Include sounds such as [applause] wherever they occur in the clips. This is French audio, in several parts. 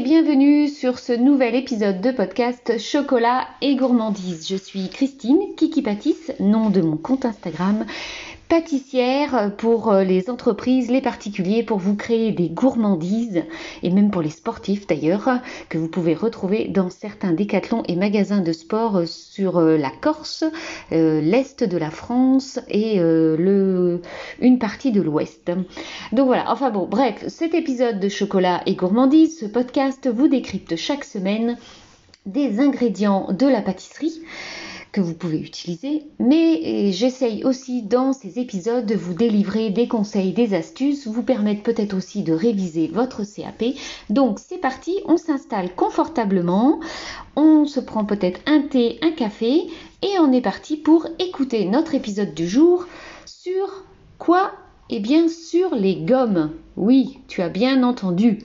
bienvenue sur ce nouvel épisode de podcast Chocolat et gourmandise. Je suis Christine Kiki nom de mon compte Instagram pâtissière pour euh, les entreprises, les particuliers, pour vous créer des gourmandises et même pour les sportifs d'ailleurs, que vous pouvez retrouver dans certains décathlons et magasins de sport euh, sur euh, la Corse, l'Est de la France et une partie de l'Ouest. Donc voilà, enfin bon, bref, cet épisode de chocolat et gourmandise, ce podcast vous décrypte chaque semaine des ingrédients de la pâtisserie que vous pouvez utiliser, mais j'essaye aussi dans ces épisodes de vous délivrer des conseils, des astuces, vous permettre peut-être aussi de réviser votre CAP. Donc c'est parti, on s'installe confortablement, on se prend peut-être un thé, un café et on est parti pour écouter notre épisode du jour sur quoi? Eh bien sur les gommes. Oui, tu as bien entendu.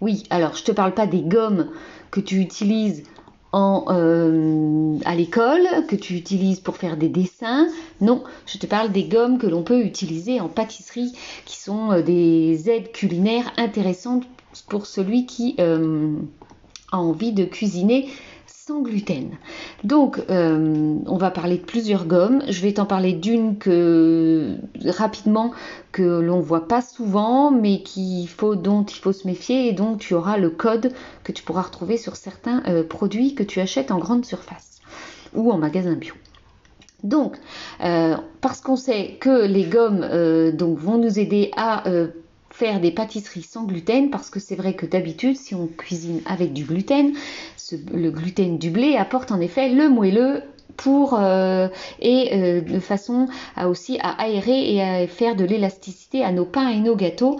Oui, alors je te parle pas des gommes que tu utilises en, euh, à l'école, que tu utilises pour faire des dessins. Non, je te parle des gommes que l'on peut utiliser en pâtisserie, qui sont euh, des aides culinaires intéressantes pour celui qui euh, a envie de cuisiner gluten. Donc, euh, on va parler de plusieurs gommes. Je vais t'en parler d'une que rapidement que l'on voit pas souvent, mais faut, dont il faut se méfier et dont tu auras le code que tu pourras retrouver sur certains euh, produits que tu achètes en grande surface ou en magasin bio. Donc, euh, parce qu'on sait que les gommes donc, vont nous aider à faire des pâtisseries sans gluten parce que c'est vrai que d'habitude si on cuisine avec du gluten, le gluten du blé apporte en effet le moelleux pour euh, et euh, de façon à aussi à aérer et à faire de l'élasticité à nos pains et nos gâteaux.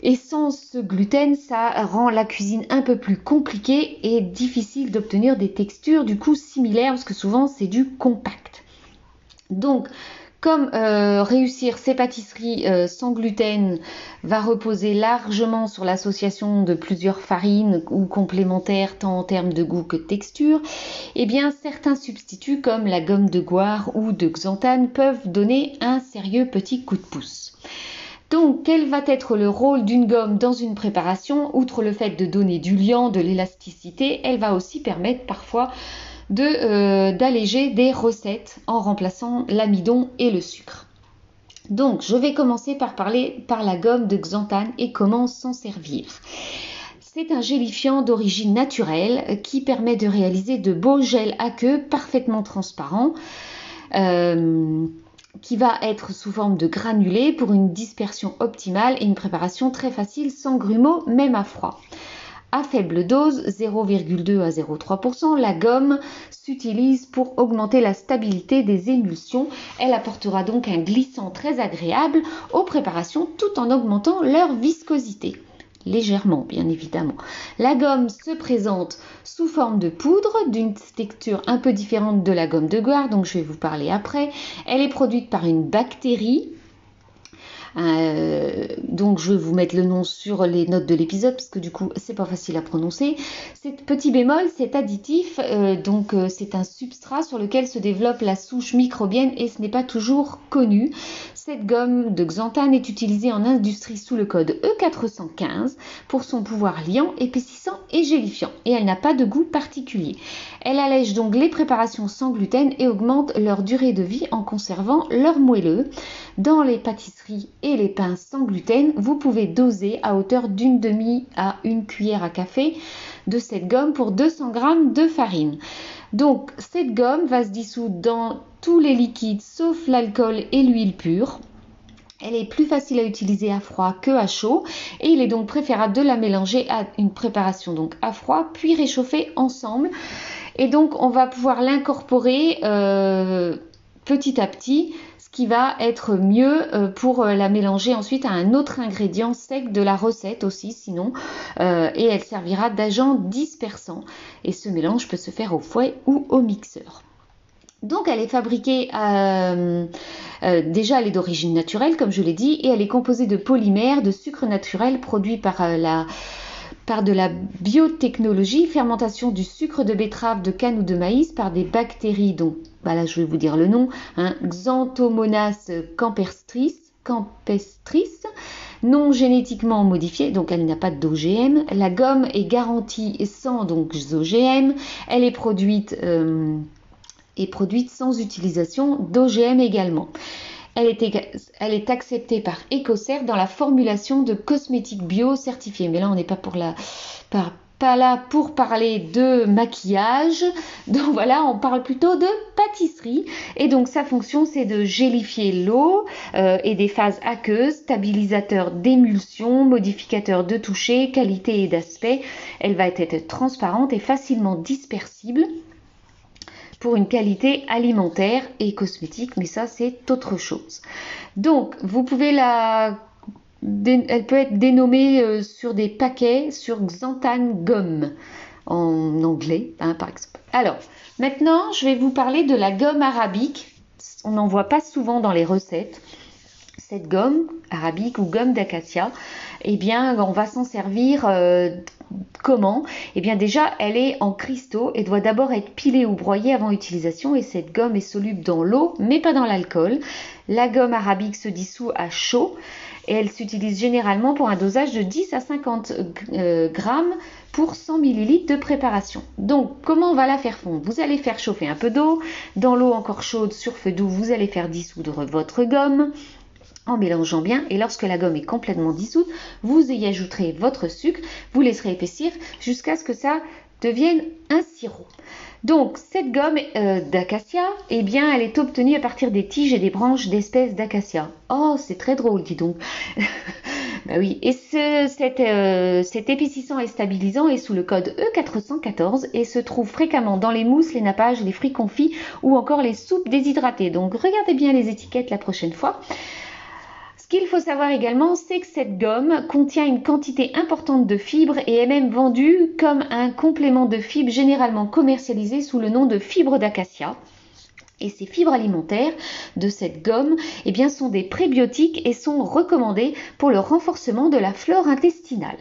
Et sans ce gluten, ça rend la cuisine un peu plus compliquée et difficile d'obtenir des textures du coup similaires parce que souvent c'est du compact. Donc comme euh, réussir ces pâtisseries euh, sans gluten va reposer largement sur l'association de plusieurs farines ou complémentaires tant en termes de goût que de texture, eh bien certains substituts comme la gomme de goire ou de xanthane peuvent donner un sérieux petit coup de pouce. Donc, quel va être le rôle d'une gomme dans une préparation? Outre le fait de donner du liant, de l'élasticité, elle va aussi permettre parfois euh, d'alléger des recettes en remplaçant l'amidon et le sucre. Donc, je vais commencer par parler par la gomme de xanthane et comment s'en servir. C'est un gélifiant d'origine naturelle qui permet de réaliser de beaux gels à queue parfaitement transparents. Euh, qui va être sous forme de granulés pour une dispersion optimale et une préparation très facile sans grumeaux, même à froid. À faible dose, 0,2 à 0,3%, la gomme s'utilise pour augmenter la stabilité des émulsions. Elle apportera donc un glissant très agréable aux préparations tout en augmentant leur viscosité légèrement bien évidemment. La gomme se présente sous forme de poudre d'une texture un peu différente de la gomme de goire, donc je vais vous parler après. Elle est produite par une bactérie euh, donc je vais vous mettre le nom sur les notes de l'épisode parce que du coup c'est pas facile à prononcer. Cet petit bémol, cet additif, euh, donc euh, c'est un substrat sur lequel se développe la souche microbienne et ce n'est pas toujours connu. Cette gomme de xanthane est utilisée en industrie sous le code E415 pour son pouvoir liant, épaississant et gélifiant et elle n'a pas de goût particulier. Elle allège donc les préparations sans gluten et augmente leur durée de vie en conservant leur moelleux. Dans les pâtisseries et les pains sans gluten, vous pouvez doser à hauteur d'une demi à une cuillère à café de cette gomme pour 200 g de farine. Donc cette gomme va se dissoudre dans tous les liquides sauf l'alcool et l'huile pure. Elle est plus facile à utiliser à froid que à chaud et il est donc préférable de la mélanger à une préparation donc à froid puis réchauffer ensemble. Et donc on va pouvoir l'incorporer euh, petit à petit, qui va être mieux euh, pour euh, la mélanger ensuite à un autre ingrédient sec de la recette aussi sinon et elle servira d'agent dispersant et ce mélange peut se faire au fouet ou au mixeur. Donc elle est fabriquée euh, euh, déjà elle est d'origine naturelle comme je l'ai dit et elle est composée de polymères, de sucre naturel produit par euh, la par de la biotechnologie, fermentation du sucre de betterave, de canne ou de maïs par des bactéries dont, bah là je vais vous dire le nom, hein, Xanthomonas campestris, campestris non génétiquement modifiée, donc elle n'a pas d'OGM. La gomme est garantie sans donc OGM. Elle est produite, euh, produite sans utilisation d'OGM également. Elle est, acceptée par EcoCert dans la formulation de cosmétiques bio certifiés. Mais là, on n'est pas pour la, pas là pour parler de maquillage. [laughs] Donc voilà, on parle plutôt de pâtisserie. Et donc sa fonction, c'est de gélifier l'eau euh, et des phases aqueuses, stabilisateur d'émulsion, modificateur de toucher, qualité et d'aspect. Elle va être transparente et facilement dispersible pour une qualité alimentaire et cosmétique, mais ça c'est autre chose. Donc vous pouvez la elle peut être dénommée euh, sur des paquets sur Xanthan Gum en anglais, hein, par exemple. Alors, maintenant, je vais vous parler de la gomme arabique. On n'en voit pas souvent dans les recettes. Cette gomme arabique ou gomme d'acacia, eh bien, on va s'en servir euh, comment? Eh bien, déjà, elle est en cristaux et doit d'abord être pilée ou broyée avant utilisation. Et cette gomme est soluble dans l'eau, mais pas dans l'alcool. La gomme arabique se dissout à chaud et elle s'utilise généralement pour un dosage de 10 à 50 euh, grammes pour 100 ml de préparation. Donc comment on va la faire fondre? Vous allez faire chauffer un peu d'eau, dans l'eau encore chaude sur feu doux, vous allez faire dissoudre votre gomme en mélangeant bien et lorsque la gomme est complètement dissoute, vous y ajouterez votre sucre, vous laisserez épaissir jusqu'à ce que ça devienne un sirop. Donc cette gomme euh, d'acacia, eh bien elle est obtenue à partir des tiges et des branches d'espèces d'acacia. Oh, c'est très drôle, dis donc. [laughs] bah oui, et ce, euh, cet, épaississant et stabilisant est sous le code E414 et se trouve fréquemment dans les mousses, les nappages, les fruits confits ou encore les soupes déshydratées. Donc regardez bien les étiquettes la prochaine fois. Ce qu'il faut savoir également, c'est que cette gomme contient une quantité importante de fibres et est même vendue comme un complément de fibres généralement commercialisé sous le nom de fibres d'acacia. Et ces fibres alimentaires de cette gomme eh bien, sont des prébiotiques et sont recommandées pour le renforcement de la flore intestinale.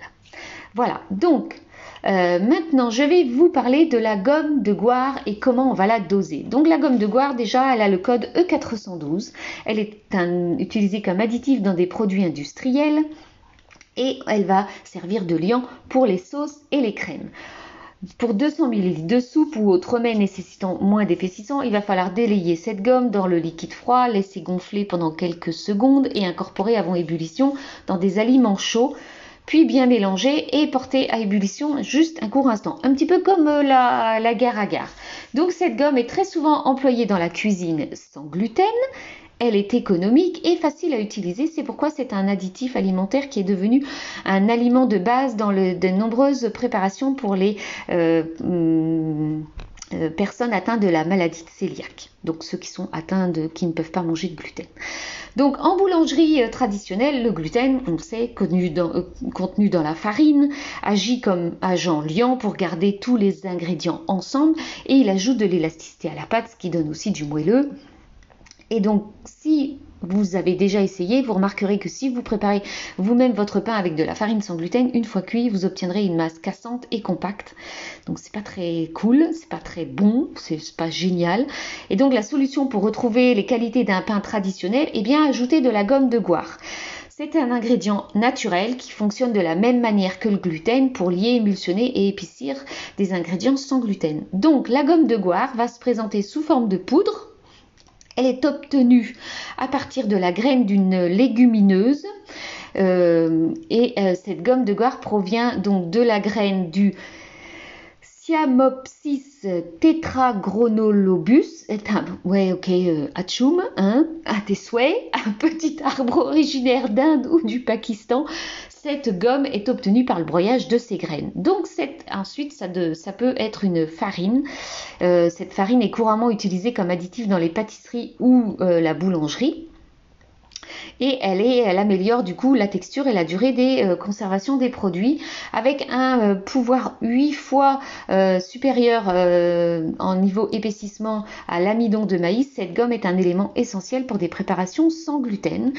Voilà, donc euh, maintenant, je vais vous parler de la gomme de goire et comment on va la doser. Donc la gomme de goire, déjà, elle a le code E412. Elle est utilisée comme additif dans des produits industriels et elle va servir de liant pour les sauces et les crèmes. Pour 200 ml de soupe ou autre mets nécessitant moins d'épaississant, il va falloir délayer cette gomme dans le liquide froid, laisser gonfler pendant quelques secondes et incorporer avant ébullition dans des aliments chauds puis bien mélanger et porter à ébullition juste un court instant. Un petit peu comme euh, la, la gare à gare. Donc cette gomme est très souvent employée dans la cuisine sans gluten. Elle est économique et facile à utiliser, c'est pourquoi c'est un additif alimentaire qui est devenu un aliment de base dans de nombreuses préparations pour les euh, hum, euh, personnes atteintes de la maladie de cœliaque, donc ceux qui sont atteints de, qui ne peuvent pas manger de gluten. Donc en boulangerie euh, traditionnelle, le gluten, on le sait, euh, contenu dans, la farine, agit comme agent liant pour garder tous les ingrédients ensemble et il ajoute de l'élasticité à la pâte, ce qui donne aussi du moelleux. Et donc si vous avez déjà essayé, vous remarquerez que si vous préparez vous-même votre pain avec de la farine sans gluten, une fois cuit, vous obtiendrez une masse cassante et compacte. Donc c'est pas très cool, c'est pas très bon, c'est pas génial. Et donc la solution pour retrouver les qualités d'un pain traditionnel, eh bien ajouter de la gomme de goire. C'est un ingrédient naturel qui fonctionne de la même manière que le gluten pour lier, émulsionner et épaissir des ingrédients sans gluten. Donc la gomme de goire va se présenter sous forme de poudre elle est obtenue à partir de la graine d'une légumineuse. Euh, et euh, cette gomme de goire provient donc de la graine du Siamopsis tetragronolobus. Ok, euh, hein, un petit arbre originaire d'Inde ou du Pakistan cette gomme est obtenue par le broyage de ces graines. Donc ensuite, ça, peut être une farine. Euh, cette farine est couramment utilisée comme additif dans les pâtisseries ou euh, la boulangerie et elle, est, elle améliore du coup la texture et la durée des euh, conservations des produits avec un euh, pouvoir 8 fois euh, supérieur en niveau épaississement à l'amidon de maïs. Cette gomme est un élément essentiel pour des préparations sans gluten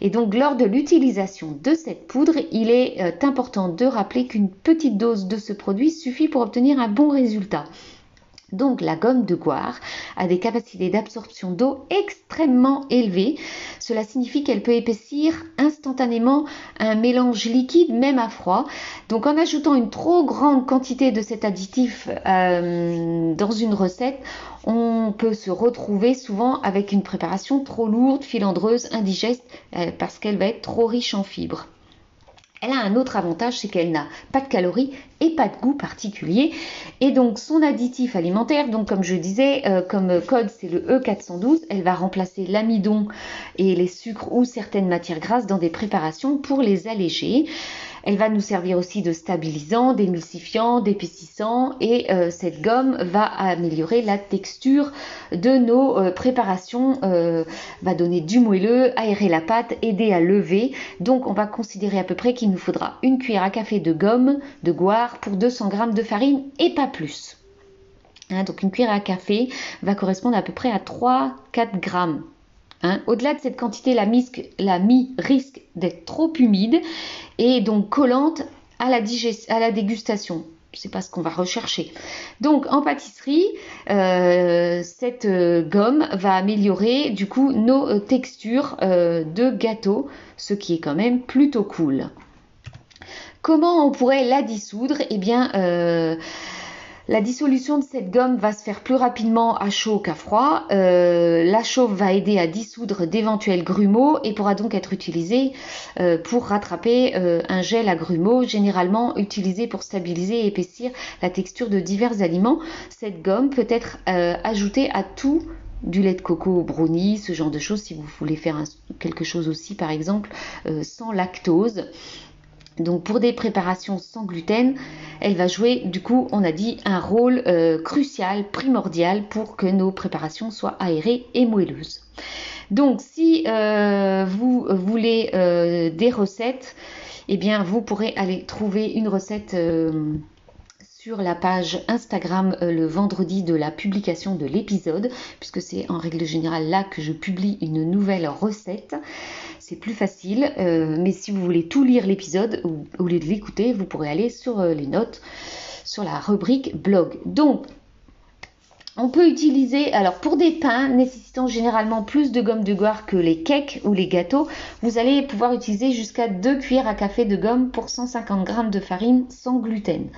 et donc lors de l'utilisation de cette poudre, il est important de rappeler qu'une petite dose de ce produit suffit pour obtenir un bon résultat. Donc la gomme de goire a des capacités d'absorption d'eau extrêmement élevées. Cela signifie qu'elle peut épaissir instantanément un mélange liquide même à froid. Donc en ajoutant une trop grande quantité de cet additif euh, dans une recette, on peut se retrouver souvent avec une préparation trop lourde, filandreuse, indigeste euh, parce qu'elle va être trop riche en fibres. Elle a un autre avantage, c'est qu'elle n'a pas de calories et pas de goût particulier. Et donc son additif alimentaire, comme je disais, euh, comme code c'est le E412, elle va remplacer l'amidon et les sucres ou certaines matières grasses dans des préparations pour les alléger. Elle va nous servir aussi de stabilisant, d'émulsifiant, d'épaississant et euh, cette gomme va améliorer la texture de nos euh, préparations, euh, va donner du moelleux, aérer la pâte, aider à lever. Donc on va considérer à peu près qu'il nous faudra une cuillère à café de gomme de goire pour 200 g de farine et pas plus. Hein, donc une cuillère à café va correspondre à peu près à 3-4 grammes Hein. Au-delà de cette quantité, la, la mie risque d'être trop humide et donc collante à la, à la dégustation. C'est pas ce qu'on va rechercher. Donc en pâtisserie, euh, cette euh, gomme va améliorer du coup nos euh, textures de gâteau, ce qui est quand même plutôt cool. Comment on pourrait la dissoudre? Eh bien, la dissolution de cette gomme va se faire plus rapidement à chaud qu'à froid. Euh, la chauffe va aider à dissoudre d'éventuels grumeaux et pourra donc être utilisée euh, pour rattraper euh, un gel à grumeaux, généralement utilisé pour stabiliser et épaissir la texture de divers aliments. Cette gomme peut être ajoutée à tout du lait de coco au brownie, ce genre de choses, si vous voulez faire quelque chose aussi, par exemple, sans lactose. Donc pour des préparations sans gluten, elle va jouer du coup, on a dit, un rôle euh, crucial, primordial pour que nos préparations soient aérées et moelleuses. Donc si euh, vous voulez euh, des recettes, eh bien vous pourrez aller trouver une recette sur la page Instagram le vendredi de la publication de l'épisode, puisque c'est en règle générale là que je publie une nouvelle recette c'est plus facile. Euh, mais si vous voulez tout lire l'épisode, ou de l'écouter, vous pourrez aller sur euh, les notes, sur la rubrique blog. Donc, on peut utiliser, alors pour des pains nécessitant généralement plus de gomme de goire que les cakes ou les gâteaux, vous allez pouvoir utiliser jusqu'à 2 cuillères à café de gomme pour 150 g de farine sans gluten.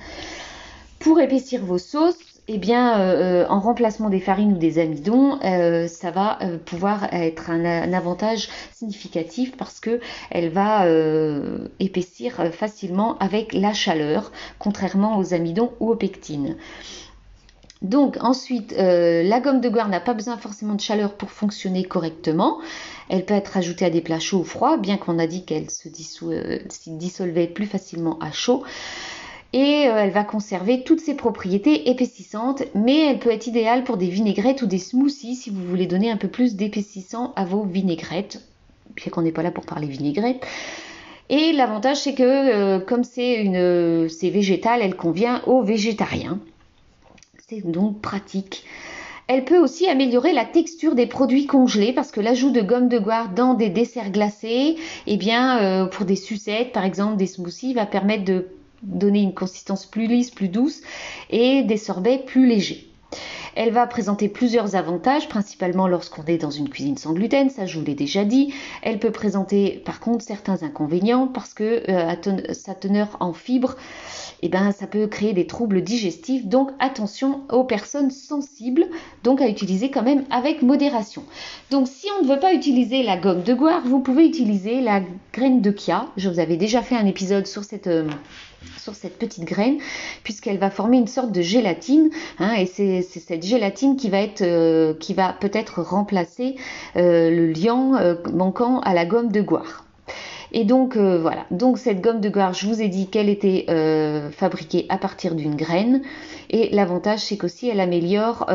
Pour épaissir vos sauces, eh bien, euh, euh, en remplacement des farines ou des amidons, euh, ça va pouvoir être un, avantage significatif parce que elle va épaissir facilement avec la chaleur, contrairement aux amidons ou aux pectines. Donc ensuite, la gomme de goire n'a pas besoin forcément de chaleur pour fonctionner correctement. Elle peut être ajoutée à des plats chauds ou froids, bien qu'on a dit qu'elle se dissolvait plus facilement à chaud et euh, elle va conserver toutes ses propriétés épaississantes, mais elle peut être idéale pour des vinaigrettes ou des smoothies si vous voulez donner un peu plus d'épaississant à vos vinaigrettes, bien qu'on n'est pas là pour parler vinaigrette. Et l'avantage c'est que euh, comme c'est une c'est végétal, elle convient aux végétariens. C'est donc pratique. Elle peut aussi améliorer la texture des produits congelés parce que l'ajout de gomme de goire dans des desserts glacés, eh bien, euh, pour des sucettes, par exemple, des smoothies, va permettre de donner une consistance plus lisse, plus douce et des sorbets plus légers. Elle va présenter plusieurs avantages, principalement lorsqu'on est dans une cuisine sans gluten, ça je vous l'ai déjà dit. Elle peut présenter par contre certains inconvénients parce que euh, sa teneur en fibres, eh ben, ça peut créer des troubles digestifs. Donc attention aux personnes sensibles, donc à utiliser quand même avec modération. Donc si on ne veut pas utiliser la gomme de goire, vous pouvez utiliser la graine de kia. Je vous avais déjà fait un épisode sur cette... Euh, sur cette petite graine puisqu'elle va former une sorte de gélatine hein, et c'est cette gélatine qui va être euh, qui va peut-être remplacer euh, le liant euh, manquant à la gomme de goire. Et donc voilà, donc cette gomme de goire, je vous ai dit qu'elle était fabriquée à partir d'une graine et l'avantage c'est qu'aussi elle améliore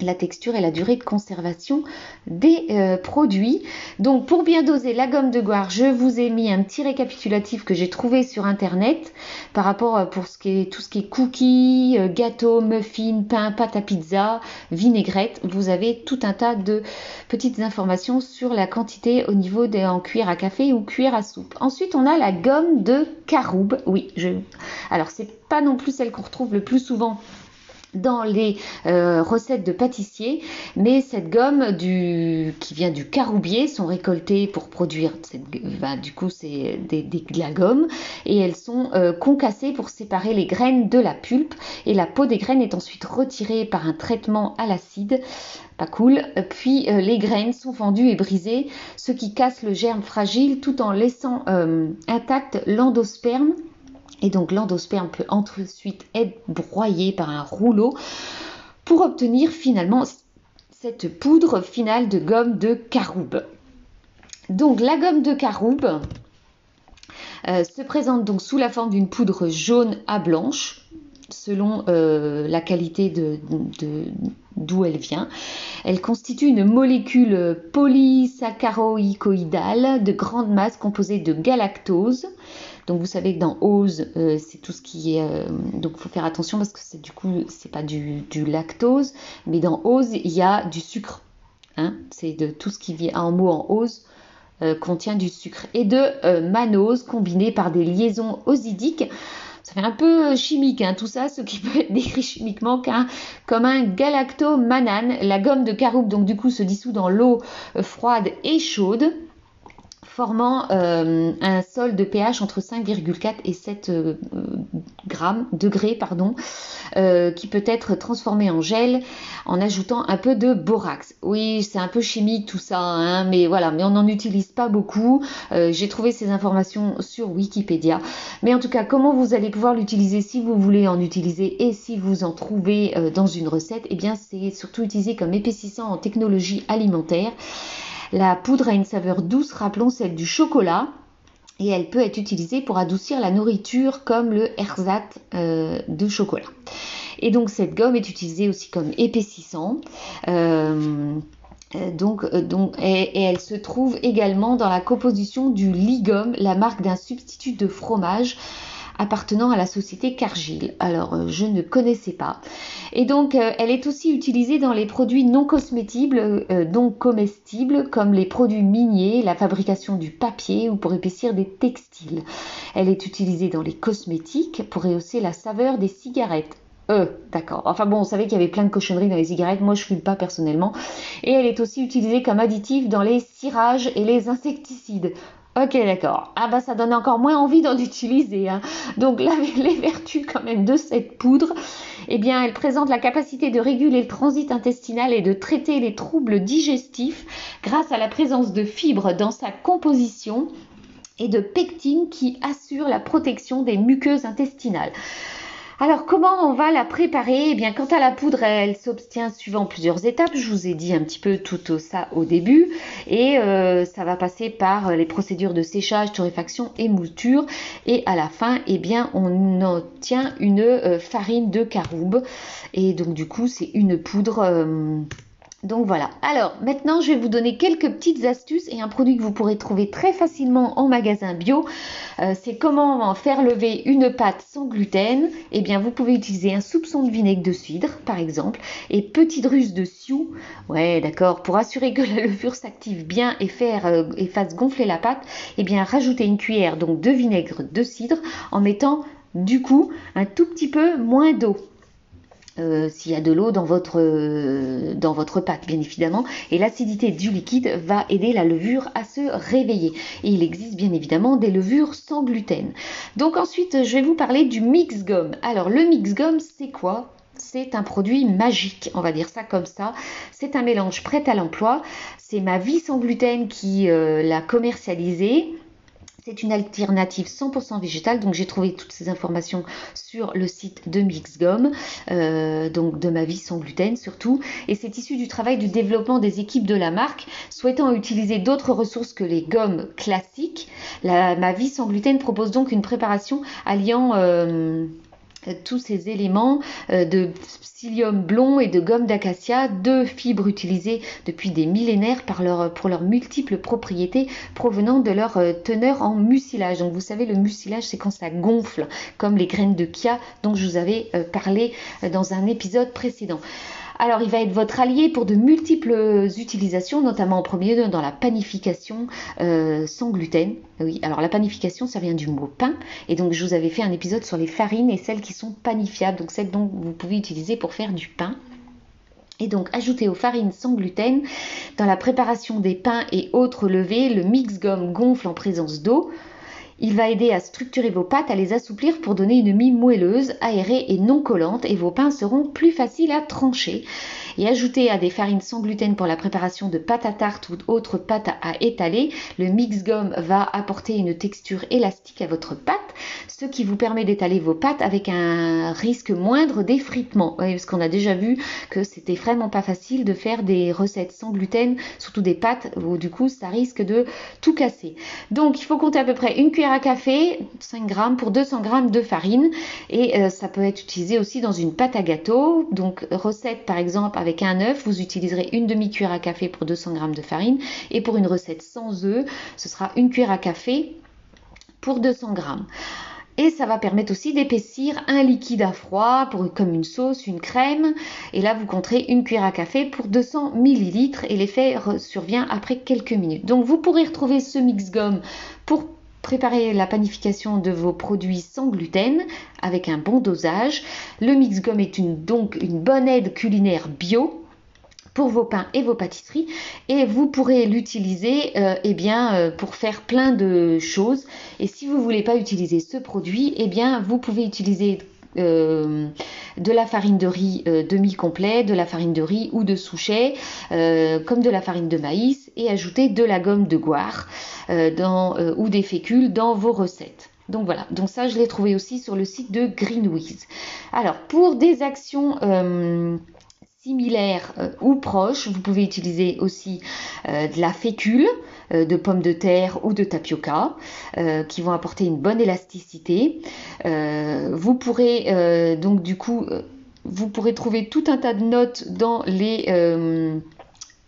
la texture et la durée de conservation des euh, produits. Donc pour bien doser la gomme de goire, je vous ai mis un petit récapitulatif que j'ai trouvé sur internet par rapport euh, pour tout ce qui est cookies, euh, gâteaux, muffins, pain, pâte à pizza, vinaigrette. Vous avez tout un tas de petites informations sur la quantité au niveau des en cuillère à café ou cuillère à soupe. Ensuite, on a la gomme de caroube. Oui, je alors c'est pas non plus celle qu'on retrouve le plus souvent dans les euh, recettes de pâtissiers, mais cette gomme qui vient du caroubier sont récoltées pour produire, du coup c'est des, de la gomme, et elles sont euh, concassées pour séparer les graines de la pulpe, et la peau des graines est ensuite retirée par un traitement à l'acide, pas cool, puis euh, les graines sont fendues et brisées, ce qui casse le germe fragile tout en laissant intact l'endosperme et donc l'endosperme peut ensuite être broyé par un rouleau pour obtenir finalement cette poudre finale de gomme de caroube. Donc la gomme de caroube euh, se présente donc sous la forme d'une poudre jaune à blanche selon euh, la qualité de, d'où elle vient. Elle constitue une molécule polysaccharoïcoïdale de grande masse composée de galactose, donc vous savez que dans ose, euh, c'est tout ce qui est. Euh, donc il faut faire attention parce que c'est du coup, c'est pas du, lactose, mais dans ose, il y a du sucre. Hein. c'est de tout ce qui vient en mot en ose. Euh, contient du sucre et de manose combiné par des liaisons osidiques ça fait un peu chimique hein, tout ça, ce qui [laughs] peut être décrit chimiquement comme un galactomanane. La gomme de caroube donc du coup se dissout dans l'eau froide et chaude formant euh, un sol de pH entre 5,4 et 7 euh, grammes, degrés, euh, qui peut être transformé en gel en ajoutant un peu de borax. Oui, c'est un peu chimique tout ça, hein, mais voilà, mais on n'en utilise pas beaucoup. J'ai trouvé ces informations sur Wikipédia. Mais en tout cas, comment vous allez pouvoir l'utiliser si vous voulez en utiliser et si vous en trouvez dans une recette, eh bien c'est surtout utilisé comme épaississant en technologie alimentaire. La poudre a une saveur douce, rappelons celle du chocolat, et elle peut être utilisée pour adoucir la nourriture comme le ersatz euh, de chocolat. Et donc cette gomme est utilisée aussi comme épaississant. Euh, euh, donc, et, elle se trouve également dans la composition du ligum, la marque d'un substitut de fromage appartenant à la société Cargill. Alors, euh, je ne connaissais pas. Et donc, euh, elle est aussi utilisée dans les produits non cosmétibles, euh, donc comestibles, comme les produits miniers, la fabrication du papier ou pour épaissir des textiles. Elle est utilisée dans les cosmétiques pour rehausser la saveur des cigarettes. Euh, d'accord. Enfin bon, on savait qu'il y avait plein de cochonneries dans les cigarettes. Moi, je fume pas personnellement. Et elle est aussi utilisée comme additif dans les cirages et les insecticides. Ok, d'accord. Ah bah ça donne encore moins envie d'en utiliser. Hein. Donc là, [laughs] les vertus quand même de cette poudre, eh bien, elle présente la capacité de réguler le transit intestinal et de traiter les troubles digestifs grâce à la présence de fibres dans sa composition et de pectine qui assure la protection des muqueuses intestinales. Alors comment on va la préparer? Eh bien quant à la poudre, elle s'obtient suivant plusieurs étapes. Je vous ai dit un petit peu tout ça au début. Et euh, ça va passer par les procédures de séchage, torréfaction et mouture. Et à la fin, eh bien on obtient une euh, farine de caroube. Et donc du coup c'est une poudre euh, donc voilà. Alors maintenant, je vais vous donner quelques petites astuces et un produit que vous pourrez trouver très facilement en magasin bio. Euh, c'est comment faire lever une pâte sans gluten. Eh bien, vous pouvez utiliser un soupçon de vinaigre de cidre, par exemple, et petite ruse de sioux. Ouais, d'accord. Pour assurer que la levure s'active bien et euh, et fasse gonfler la pâte, eh bien, rajoutez une cuillère donc de vinaigre de cidre en mettant du coup un tout petit peu moins d'eau. Euh, s'il y a de l'eau dans votre, euh, pâte, bien évidemment. Et l'acidité du liquide va aider la levure à se réveiller. Et il existe bien évidemment des levures sans gluten. Donc ensuite, je vais vous parler du mix gomme. Alors le mix gomme, c'est quoi? C'est un produit magique, on va dire ça comme ça. C'est un mélange prêt à l'emploi. C'est ma vie sans gluten qui euh, l'a commercialisé. C'est une alternative 100% végétale, donc j'ai trouvé toutes ces informations sur le site de Mixgum, euh, donc de ma vie sans gluten surtout, et c'est issu du travail du développement des équipes de la marque, souhaitant utiliser d'autres ressources que les gommes classiques. ma vie sans gluten propose donc une préparation alliant euh, tous ces éléments euh, de psyllium blond et de gomme d'acacia, deux fibres utilisées depuis des millénaires pour leurs multiples propriétés provenant de leur euh, teneur en mucilage. Donc vous savez, le mucilage, c'est quand ça gonfle, comme les graines de kia dont je vous avais euh, parlé dans un épisode précédent. Alors, il va être votre allié pour de multiples utilisations, notamment en premier lieu dans la panification euh, sans gluten. Oui, alors la panification, ça vient du mot pain. Et donc, je vous avais fait un épisode sur les farines et celles qui sont panifiables, donc celles dont vous pouvez utiliser pour faire du pain. Et donc, ajouter aux farines sans gluten, dans la préparation des pains et autres levées, le mix gomme gonfle en présence d'eau. Il va aider à structurer vos pâtes, à les assouplir pour donner une mie moelleuse, aérée et non collante et vos pains seront plus faciles à trancher et ajouté à des farines sans gluten pour la préparation de pâtes à tarte ou d'autres pâtes à étaler, le mix gomme va apporter une texture élastique à votre pâte, ce qui vous permet d'étaler vos pâtes avec un risque moindre d'effritement. Parce qu'on a déjà vu que c'était vraiment pas facile de faire des recettes sans gluten, surtout des pâtes où du coup ça risque de tout casser. Donc il faut compter à peu près une cuillère à café, 5 grammes pour 200 grammes de farine et euh, ça peut être utilisé aussi dans une pâte à gâteau. Donc recette par exemple avec un œuf, vous utiliserez une demi-cuillère à café pour 200 g de farine. Et pour une recette sans œufs, ce sera une cuillère à café pour 200 g. Et ça va permettre aussi d'épaissir un liquide à froid pour, comme une sauce, une crème. Et là, vous compterez une cuillère à café pour 200 ml et l'effet survient après quelques minutes. Donc, vous pourrez retrouver ce mix gomme pour préparer la panification de vos produits sans gluten avec un bon dosage. Le mix gomme est donc une bonne aide culinaire bio pour vos pains et vos pâtisseries et vous pourrez l'utiliser euh, eh bien euh, pour faire plein de choses et si vous voulez pas utiliser ce produit eh bien vous pouvez utiliser euh, de la farine de riz demi-complet, de la farine de riz ou de souchet, comme de la farine de maïs, et ajouter de la gomme de goire. Euh, dans, euh, ou des fécules dans vos recettes. Donc voilà, donc ça je l'ai trouvé aussi sur le site de Greenwiz. Alors pour des actions euh, similaires ou proches, vous pouvez utiliser aussi de la fécule de pommes de terre ou de tapioca qui vont apporter une bonne élasticité. vous pourrez donc du coup, vous pourrez trouver tout un tas de notes dans les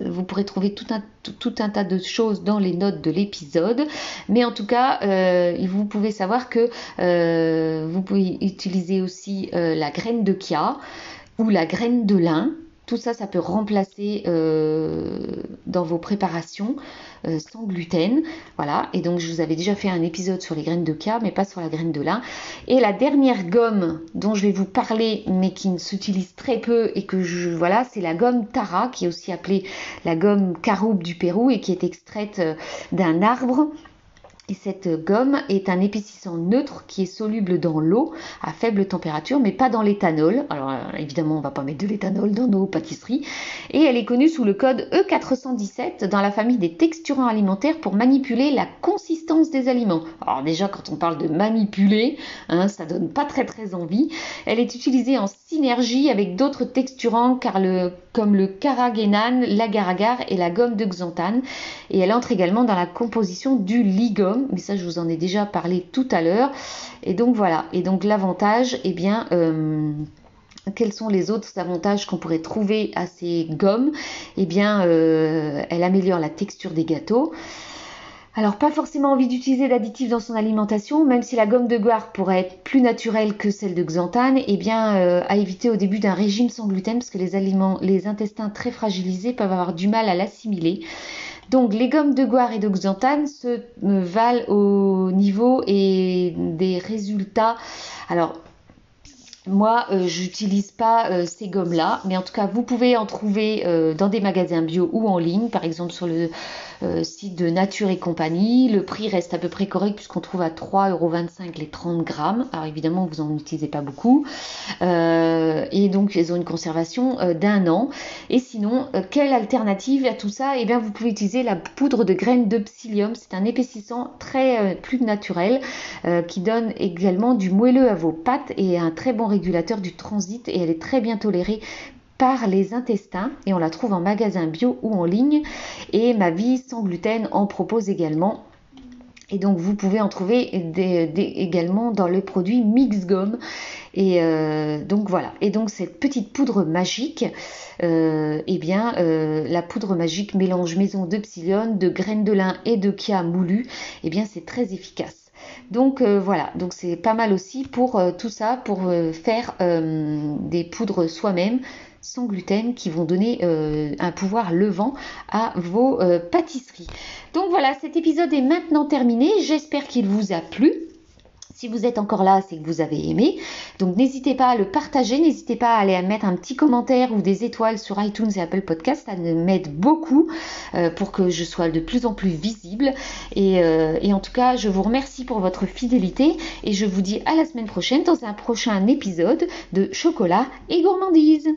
vous pourrez trouver tout un, tout, un, tas de choses dans les notes de l'épisode. Mais en tout cas, euh, vous pouvez savoir que euh, vous pouvez utiliser aussi euh, la graine de kia ou la graine de lin. Tout ça, ça peut remplacer dans vos préparations euh, sans gluten. Voilà, et donc je vous avais déjà fait un épisode sur les graines de ca, mais pas sur la graine de lin. Et la dernière gomme dont je vais vous parler, mais qui ne s'utilise très peu et que je voilà, c'est la gomme Tara, qui est aussi appelée la gomme caroube du Pérou et qui est extraite euh, d'un arbre et cette gomme est un épaississant neutre qui est soluble dans l'eau à faible température, mais pas dans l'éthanol. Alors euh, évidemment, on ne va pas mettre de l'éthanol dans nos pâtisseries. Et elle est connue sous le code E417 dans la famille des texturants alimentaires pour manipuler la consistance des aliments. Alors déjà, quand on parle de manipuler, hein, ça donne pas très très envie. Elle est utilisée en synergie avec d'autres texturants car le, comme le carragénane, l'agar-agar et la gomme de xanthane. Et elle entre également dans la composition du ligum mais ça je vous en ai déjà parlé tout à l'heure. Et donc voilà, et donc l'avantage, eh bien, euh, quels sont les autres avantages qu'on pourrait trouver à ces gommes? Eh bien, euh, elle améliore la texture des gâteaux. Alors, pas forcément envie d'utiliser d'additifs dans son alimentation, même si la gomme de goire pourrait être plus naturelle que celle de xanthane, eh bien, euh, à éviter au début d'un régime sans gluten, parce que les aliments, les intestins très fragilisés peuvent avoir du mal à l'assimiler. Donc les gommes de goire et de xanthane se valent au niveau et des résultats. Alors moi, euh, j'utilise pas euh, ces gommes-là, mais en tout cas, vous pouvez en trouver euh, dans des magasins bio ou en ligne, par exemple sur le euh, site de Nature et compagnie. Le prix reste à peu près correct puisqu'on trouve à 3,25€ les 30 grammes. Alors évidemment, vous n'en utilisez pas beaucoup. Et donc, elles ont une conservation d'un an. Et sinon, quelle alternative à tout ça? Eh bien, vous pouvez utiliser la poudre de graines de psyllium. C'est un épaississant très plus naturel qui donne également du moelleux à vos pâtes et un très bon régulateur du transit. Et elle est très bien tolérée par les intestins et on la trouve en magasin bio ou en ligne. Et ma vie sans gluten en propose également. Et donc vous pouvez en trouver également dans le produit Mix Gomme. Et euh, donc voilà. Et donc cette petite poudre magique, euh, eh bien euh, la poudre magique mélange maison de psyllium, de graines de lin et de kia moulu. Eh bien c'est très efficace. Donc voilà, donc c'est pas mal aussi pour tout ça, pour faire des poudres soi-même sans gluten qui vont donner euh, un pouvoir levant à vos euh, pâtisseries. Donc voilà, cet épisode est maintenant terminé. J'espère qu'il vous a plu. Si vous êtes encore là, c'est que vous avez aimé. Donc n'hésitez pas à le partager, n'hésitez pas à aller mettre un petit commentaire ou des étoiles sur iTunes et Apple Podcast. Ça m'aide beaucoup euh, pour que je sois de plus en plus visible. Euh, et en tout cas, je vous remercie pour votre fidélité et je vous dis à la semaine prochaine dans un prochain épisode de Chocolat et Gourmandise.